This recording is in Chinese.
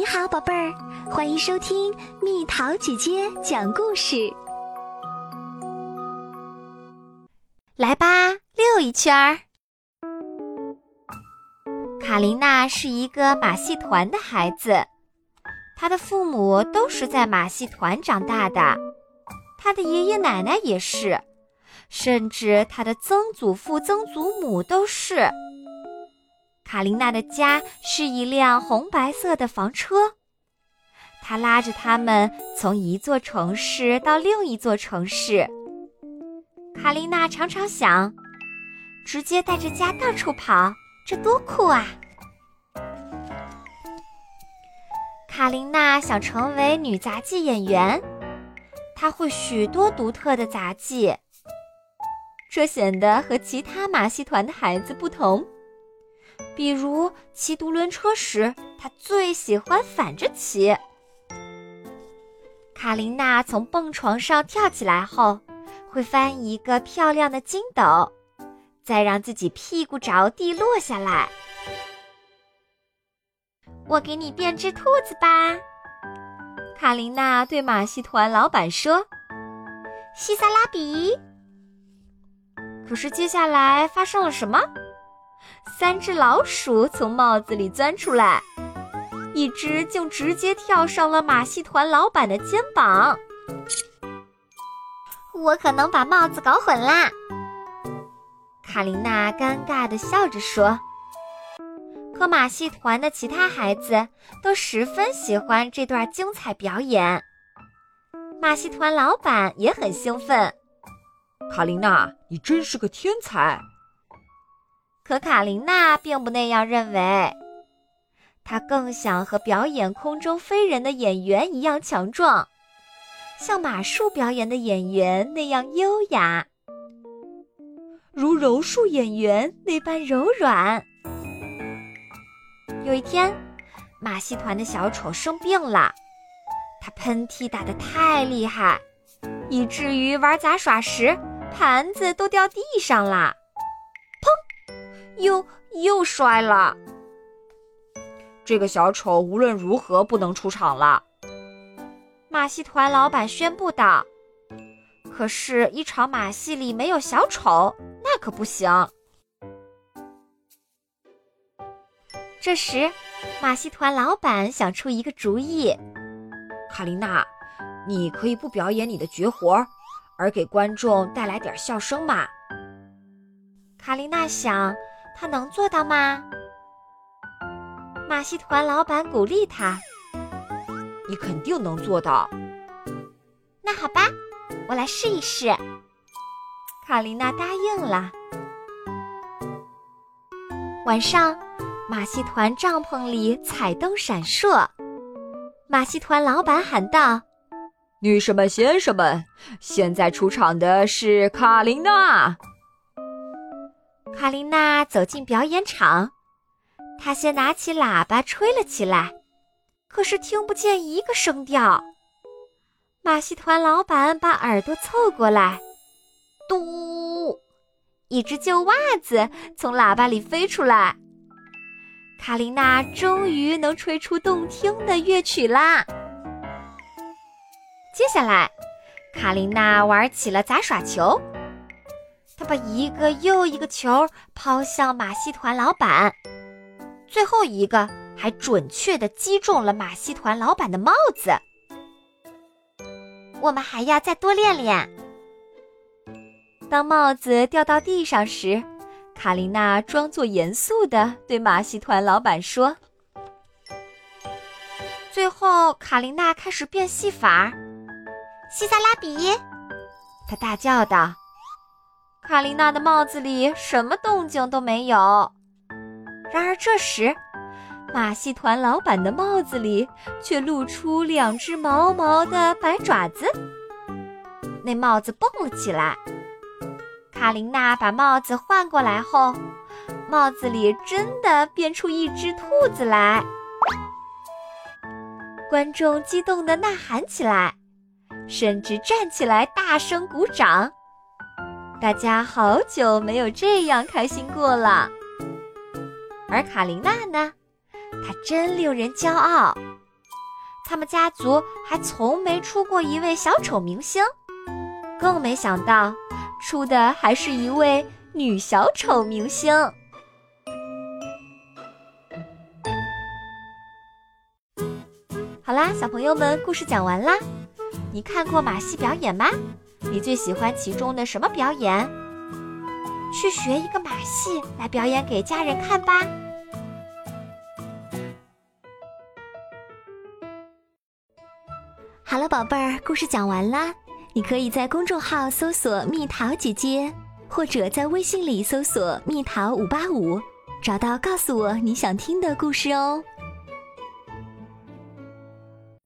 你好，宝贝儿，欢迎收听蜜桃姐姐讲故事。来吧，溜一圈儿。卡琳娜是一个马戏团的孩子，她的父母都是在马戏团长大的，她的爷爷奶奶也是，甚至她的曾祖父、曾祖母都是。卡琳娜的家是一辆红白色的房车，她拉着他们从一座城市到另一座城市。卡琳娜常常想，直接带着家到处跑，这多酷啊！卡琳娜想成为女杂技演员，她会许多独特的杂技，这显得和其他马戏团的孩子不同。比如骑独轮车时，他最喜欢反着骑。卡琳娜从蹦床上跳起来后，会翻一个漂亮的筋斗，再让自己屁股着地落下来。我给你变只兔子吧，卡琳娜对马戏团老板说：“西萨拉比。”可是接下来发生了什么？三只老鼠从帽子里钻出来，一只竟直接跳上了马戏团老板的肩膀。我可能把帽子搞混啦，卡琳娜尴尬地笑着说。可马戏团的其他孩子都十分喜欢这段精彩表演，马戏团老板也很兴奋。卡琳娜，你真是个天才！可卡琳娜并不那样认为，她更想和表演空中飞人的演员一样强壮，像马术表演的演员那样优雅，如柔术演员那般柔软。有一天，马戏团的小丑生病了，他喷嚏打得太厉害，以至于玩杂耍时盘子都掉地上了。又又摔了。这个小丑无论如何不能出场了。马戏团老板宣布道：“可是，一场马戏里没有小丑，那可不行。”这时，马戏团老板想出一个主意：“卡琳娜，你可以不表演你的绝活，而给观众带来点笑声嘛？”卡琳娜想。他能做到吗？马戏团老板鼓励他：“你肯定能做到。”那好吧，我来试一试。卡琳娜答应了。晚上，马戏团帐篷里彩灯闪烁。马戏团老板喊道：“女士们、先生们，现在出场的是卡琳娜。”卡琳娜走进表演场，她先拿起喇叭吹了起来，可是听不见一个声调。马戏团老板把耳朵凑过来，嘟，一只旧袜子从喇叭里飞出来。卡琳娜终于能吹出动听的乐曲啦！接下来，卡琳娜玩起了杂耍球。把一个又一个球抛向马戏团老板，最后一个还准确地击中了马戏团老板的帽子。我们还要再多练练。当帽子掉到地上时，卡琳娜装作严肃地对马戏团老板说：“最后，卡琳娜开始变戏法，西萨拉比！”她大叫道。卡琳娜的帽子里什么动静都没有。然而这时，马戏团老板的帽子里却露出两只毛毛的白爪子。那帽子蹦了起来。卡琳娜把帽子换过来后，帽子里真的变出一只兔子来。观众激动地呐喊起来，甚至站起来大声鼓掌。大家好久没有这样开心过了，而卡琳娜呢？她真令人骄傲，他们家族还从没出过一位小丑明星，更没想到出的还是一位女小丑明星。好啦，小朋友们，故事讲完啦。你看过马戏表演吗？你最喜欢其中的什么表演？去学一个马戏来表演给家人看吧。好了，宝贝儿，故事讲完啦。你可以在公众号搜索“蜜桃姐姐”，或者在微信里搜索“蜜桃五八五”，找到告诉我你想听的故事哦。